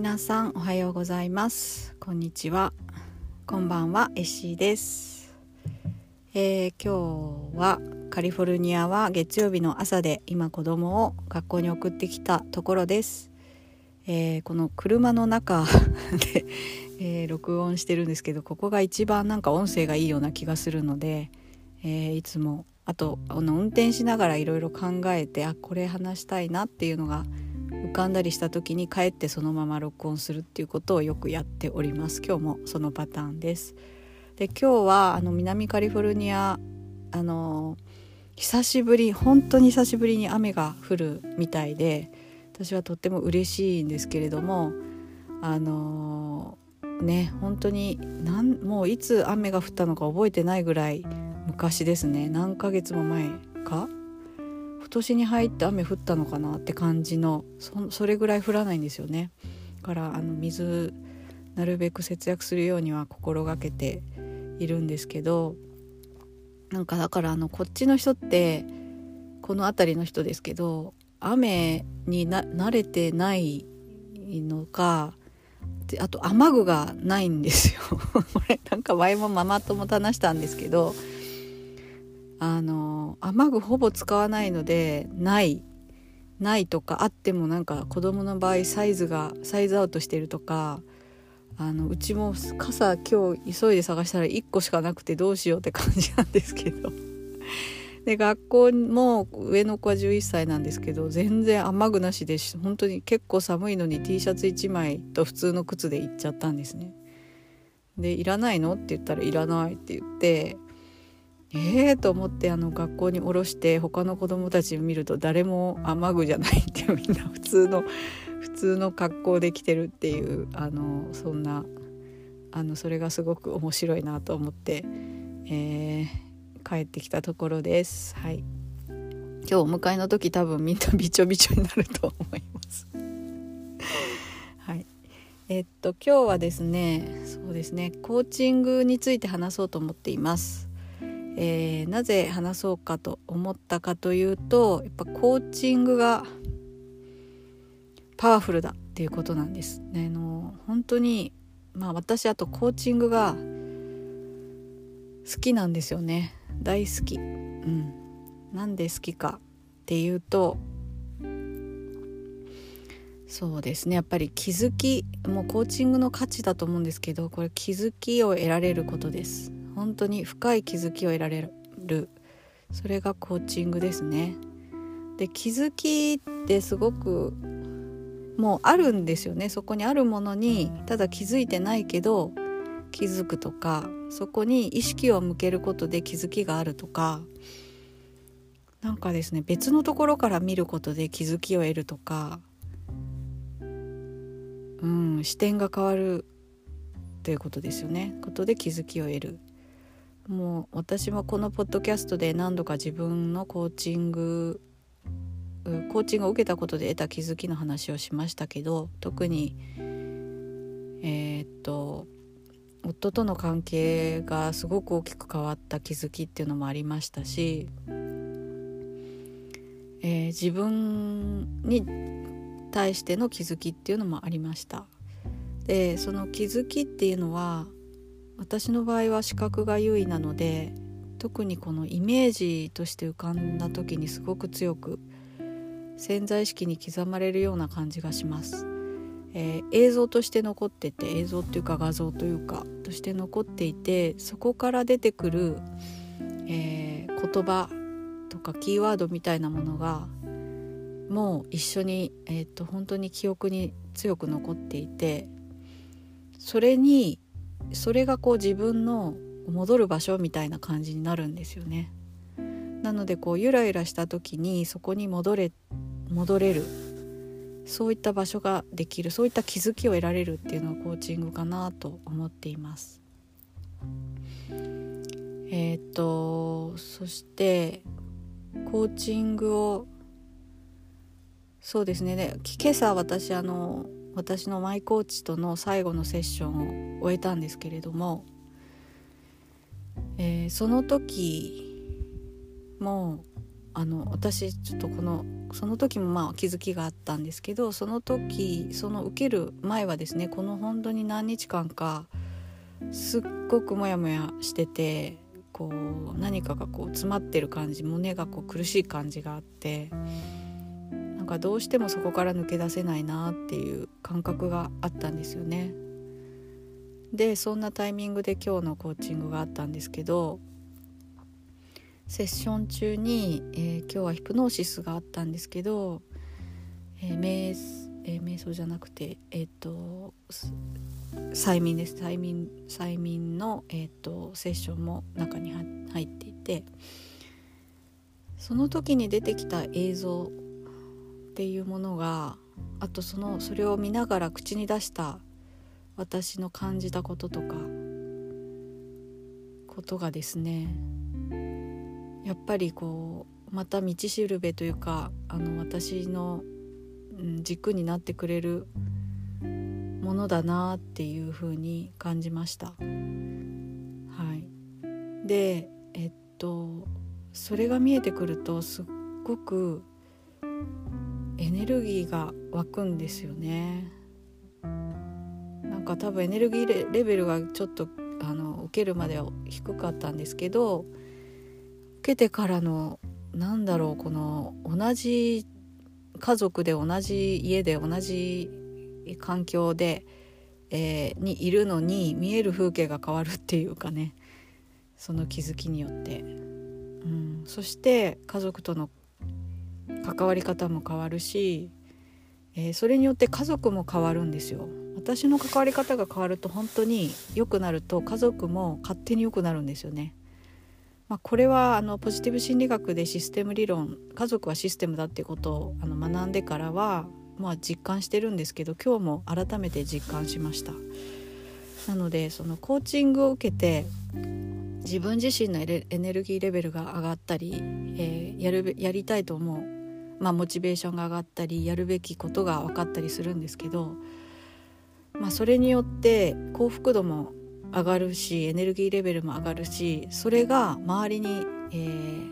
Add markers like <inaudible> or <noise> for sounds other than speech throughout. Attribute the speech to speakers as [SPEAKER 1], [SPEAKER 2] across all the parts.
[SPEAKER 1] 皆さんおはようございます。こんにちは。こんばんは。エシーです、えー、今日はカリフォルニアは月曜日の朝で今子供を学校に送ってきたところです、えー、この車の中 <laughs> で、えー、録音してるんですけどここが一番なんか音声がいいような気がするので、えいつもあとあの運転しながらいろいろ考えてあこれ話したいなっていうのが浮かんだりした時に帰ってそのまま録音するっていうことをよくやっております。今日もそのパターンです。で今日はあの南カリフォルニアあの久しぶり本当に久しぶりに雨が降るみたいで私はとっても嬉しいんですけれどもあのね本当になんもういつ雨が降ったのか覚えてないぐらい昔ですね。何ヶ月も前か年に入って雨降ったのかなって感じのそれぐらい降らないんですよね。だからあの水なるべく節約するようには心がけているんですけどなんかだからあのこっちの人ってこの辺りの人ですけど雨にな慣れてないのかあと雨具がないんですよ。<laughs> これなんか前もママ友と話したんですけどあの雨具ほぼ使わないのでないないとかあってもなんか子供の場合サイズがサイズアウトしてるとかあのうちも傘今日急いで探したら1個しかなくてどうしようって感じなんですけど <laughs> で学校も上の子は11歳なんですけど全然雨具なしで本当に結構寒いのに T シャツ1枚と普通の靴で行っちゃったんですね。で「いらないの?」って言ったら「いらない」って言ってえーと思ってあの学校に降ろして他の子供たちを見ると誰も雨具じゃないってみんな普通の普通の格好で来てるっていうあのそんなあのそれがすごく面白いなと思って、えー、帰ってきたところです。はい、今日お迎えの時多分みんなびちょびちょになると思います。<laughs> はい、えっと今日はですねそうですねコーチングについて話そうと思っています。えー、なぜ話そうかと思ったかというとやっぱコーチングがパワフルだっていうことなんです。ね、あの本当にまあ私あとコーチングが好きなんですよね大好き。うん、なんで好きかっていうとそうですねやっぱり気づきもうコーチングの価値だと思うんですけどこれ気づきを得られることです本当に深い気づきを得られる。それがコーチングですね。で気づきってすごくもうあるんですよね。そこにあるものにただ気づいてないけど気づくとかそこに意識を向けることで気づきがあるとかなんかですね別のところから見ることで気づきを得るとかうん視点が変わるということですよね。ことで気づきを得る。もう私もこのポッドキャストで何度か自分のコーチングコーチングを受けたことで得た気づきの話をしましたけど特にえー、っと夫との関係がすごく大きく変わった気づきっていうのもありましたし、えー、自分に対しての気づきっていうのもありました。でその気づきっていうのは私の場合は視覚が優位なので特にこのイメージとして浮かんだ時にすごく強く潜在意識に刻まれるような感じがします、えー、映像として残ってて映像っていうか画像というかとして残っていてそこから出てくる、えー、言葉とかキーワードみたいなものがもう一緒に、えーと本当に記憶に強く残っていてそれにそれがこう自分の戻る場所みたいな感じになるんですよね。なのでこうゆらゆらした時にそこに戻れ戻れるそういった場所ができるそういった気づきを得られるっていうのがコーチングかなと思っています。えっ、とそしてコーチングをそうですねで今朝私あの私のマイコーチとの最後のセッションを終えたんですけれども、えー、その時もあの私ちょっとこのその時もまあ気づきがあったんですけどその時その受ける前はですねこの本当に何日間かすっごくモヤモヤしててこう何かがこう詰まってる感じ胸がこう苦しい感じがあってかどうしてもそこから抜け出せないなっていう感覚があったんですよね。でそんなタイミングで今日のコーチングがあったんですけどセッション中に、えー、今日はヒプノーシスがあったんですけど、えー、瞑えー、瞑想じゃなくてえっ、と催眠です催眠催眠の、えーと、セッションも中に入っていてその時に出てきた映像っていうものがあとそのそれを見ながら口に出した私の感じたこととかことがですねやっぱりこうまた道しるべというかあの私の、軸になってくれるものだなっていうふうに感じました。はい、でえっとそれが見えてくるとすっごくエネルギーが湧くんですよね。なんか多分エネルギーレベルがちょっとあの受けるまでは低かったんですけど受けてからのなんだろうこの同じ家族で同じ家で同じ環境で、えー、にいるのに見える風景が変わるっていうかね。その気づきによって、うん、そして家族との関わり方も変わるし、えー、それによって家族も変わるんですよ。私の関わり方が変わると本当に良くなると家族も勝手に良くなるんですよね。まあ、これはあのポジティブ心理学でシステム理論家族はシステムだっていうことをあの学んでからは、まあ、実感してるんですけど今日も改めて実感しました。なのでそのコーチングを受けて自分自身のエネルギーレベルが上がったり、えー、やるやりたいと思う、まあ、モチベーションが上がったりやるべきことが分かったりするんですけどまあ、それによって幸福度も上がるしエネルギーレベルも上がるしそれが周りに、えー、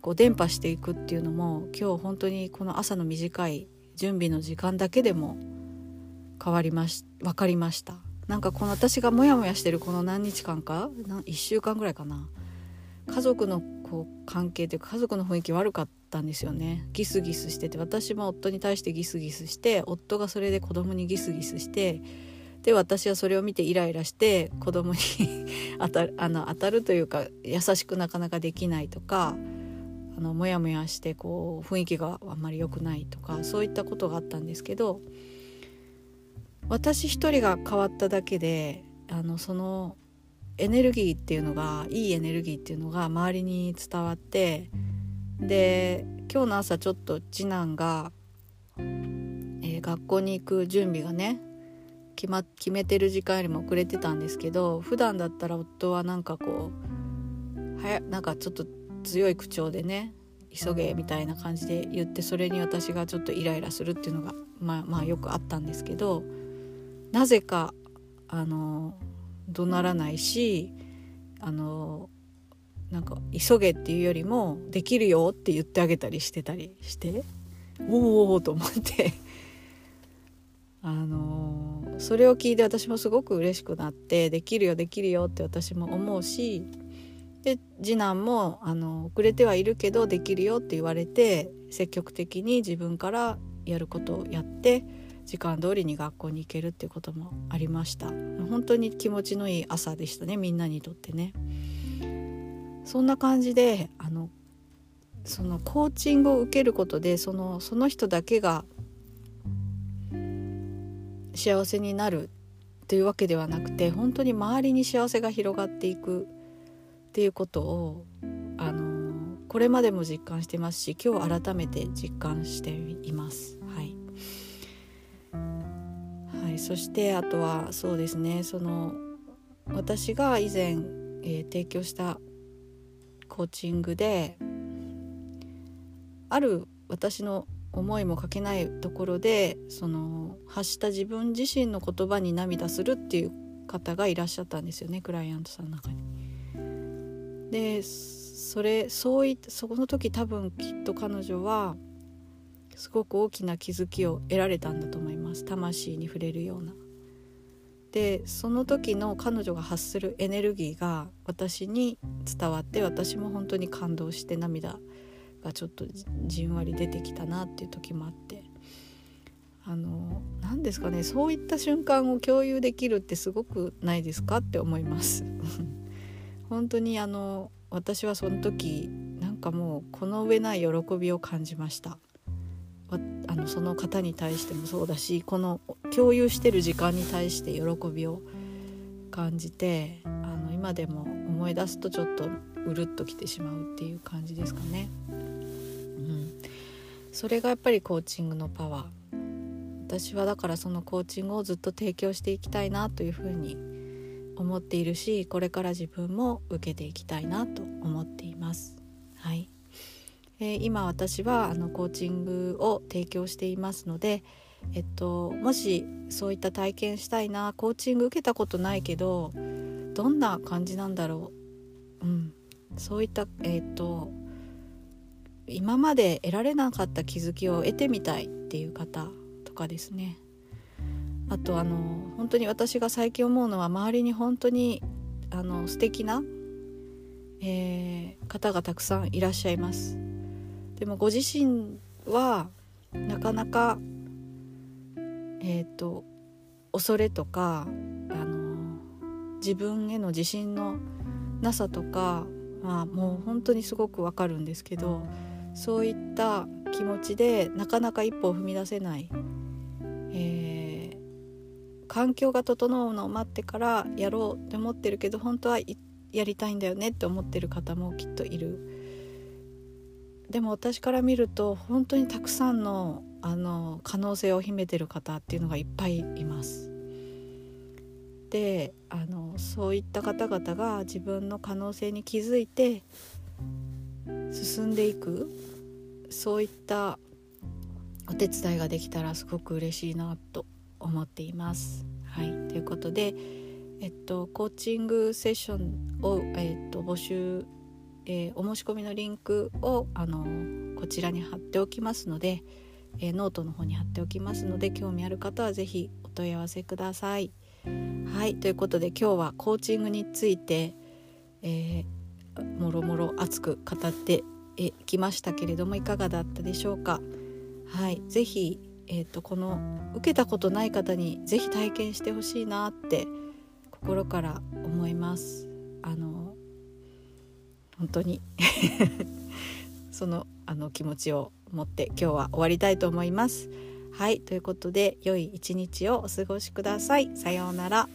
[SPEAKER 1] こう伝播していくっていうのも今日本当にこの朝の短い準備の時間だけでも変わりまし分かりました。なんかこの私がモヤモヤしてるこの何日間か1週間ぐらいかな。家族のこう関係というか家族の雰囲気悪かった。たんですよね。ギスギスしてて私も夫に対してギスギスして夫がそれで子供にギスギスしてで私はそれを見てイライラして子供に <laughs> 当たるあの当たるというか優しくなかなかできないとかあのモヤモヤしてこう雰囲気があんまり良くないとかそういったことがあったんですけど私一人が変わっただけであのそのエネルギーっていうのがいいエネルギーっていうのが周りに伝わってで今日の朝ちょっと次男が、えー、学校に行く準備がね決,、ま、決めてる時間よりも遅れてたんですけど普段だったら夫はなんかこうはやなんかちょっと強い口調でね急げみたいな感じで言ってそれに私がちょっとイライラするっていうのがまあまあよくあったんですけどなぜかあの怒鳴らないしあのなんか急げっていうよりもできるよって言ってあげたりしてたりしておおと思って。<laughs> あのそれを聞いて私もすごく嬉しくなってできるよできるよって私も思うしで次男もあの遅れてはいるけどできるよって言われて積極的に自分からやることをやって時間通りに学校に行けるっていうこともありました。本当に気持ちのいい朝でしたねみんなにとってね。そんな感じであのそのコーチングを受けることでそのその人だけが幸せになるっていうわけではなくて本当に周りに幸せが広がっていくっていうことをあのこれまでも実感してますし今日改めて実感しています。はい。はい、そしてあとはそうですね。その私が以前、えー、提供したコーチングである私の思いもかけないところでその発した自分自身の言葉に涙するっていう方がいらっしゃったんですよねクライアントさんの中に。でそれそういそこの時多分きっと彼女はすごく大きな気づきを得られたんだと思います魂に触れるような。でその時の彼女が発するエネルギーが私に伝わって私も本当に感動して涙がちょっとじんわり出てきたなっていう時もあって。あの何ですかねそういった瞬間を共有できるってすごくないですかって思います。<laughs> 本当にあの私はその時なんかもうこの上ない喜びを感じました。あのその方に対してもそうだしこの共有してる時間に対して喜びを感じてあの今でも思い出すとちょっとうるっときてしまうっていう感じですかね。うん、それがやっぱりコーチングのパワー私はだからそのコーチングをずっと提供していきたいなというふうに思っているしこれから自分も受けていきたいなと思っています。はいえー、今私はあのコーチングを提供していますので、えっと、もしそういった体験したいなコーチング受けたことないけどどんな感じなんだろう、うん、そういった、えっと、今まで得られなかった気づきを得てみたいっていう方とかですね。あとあの本当に私が最近思うのは周りに本当にあの素敵な、えー、方がたくさんいらっしゃいます。でもご自身はなかなかえっ、ー、と恐れとかあの自分への自信のなさとかまあもう本当にすごくわかるんですけどそういった気持ちでなかなか一歩を踏み出せない、えー、環境が整うのを待ってからやろうって思ってるけど本当はやりたいんだよねって思ってる方もきっといる。でも私から見ると本当にたくさんのあの可能性を秘めてる方っていうのがいっぱいいます。であのそういった方々が自分の可能性に気づいて進んでいくそういったお手伝いができたらすごく嬉しいなと思っています。はい、ということで、えっと、コーチングセッションを、えっと、募集えー、お申し込みのリンクをあのこちらに貼っておきますので、えー、ノートの方に貼っておきますので興味ある方は是非お問い合わせください。はいということで今日はコーチングについて、えー、もろもろ熱く語ってきましたけれどもいかがだったでしょうか。はい、ぜひ、えーと、とこの受けたことない方に是非体験してほしいなって心から思います。あの本当に <laughs> そのあの気持ちを持って今日は終わりたいと思います。はいということで良い一日をお過ごしください。さようなら。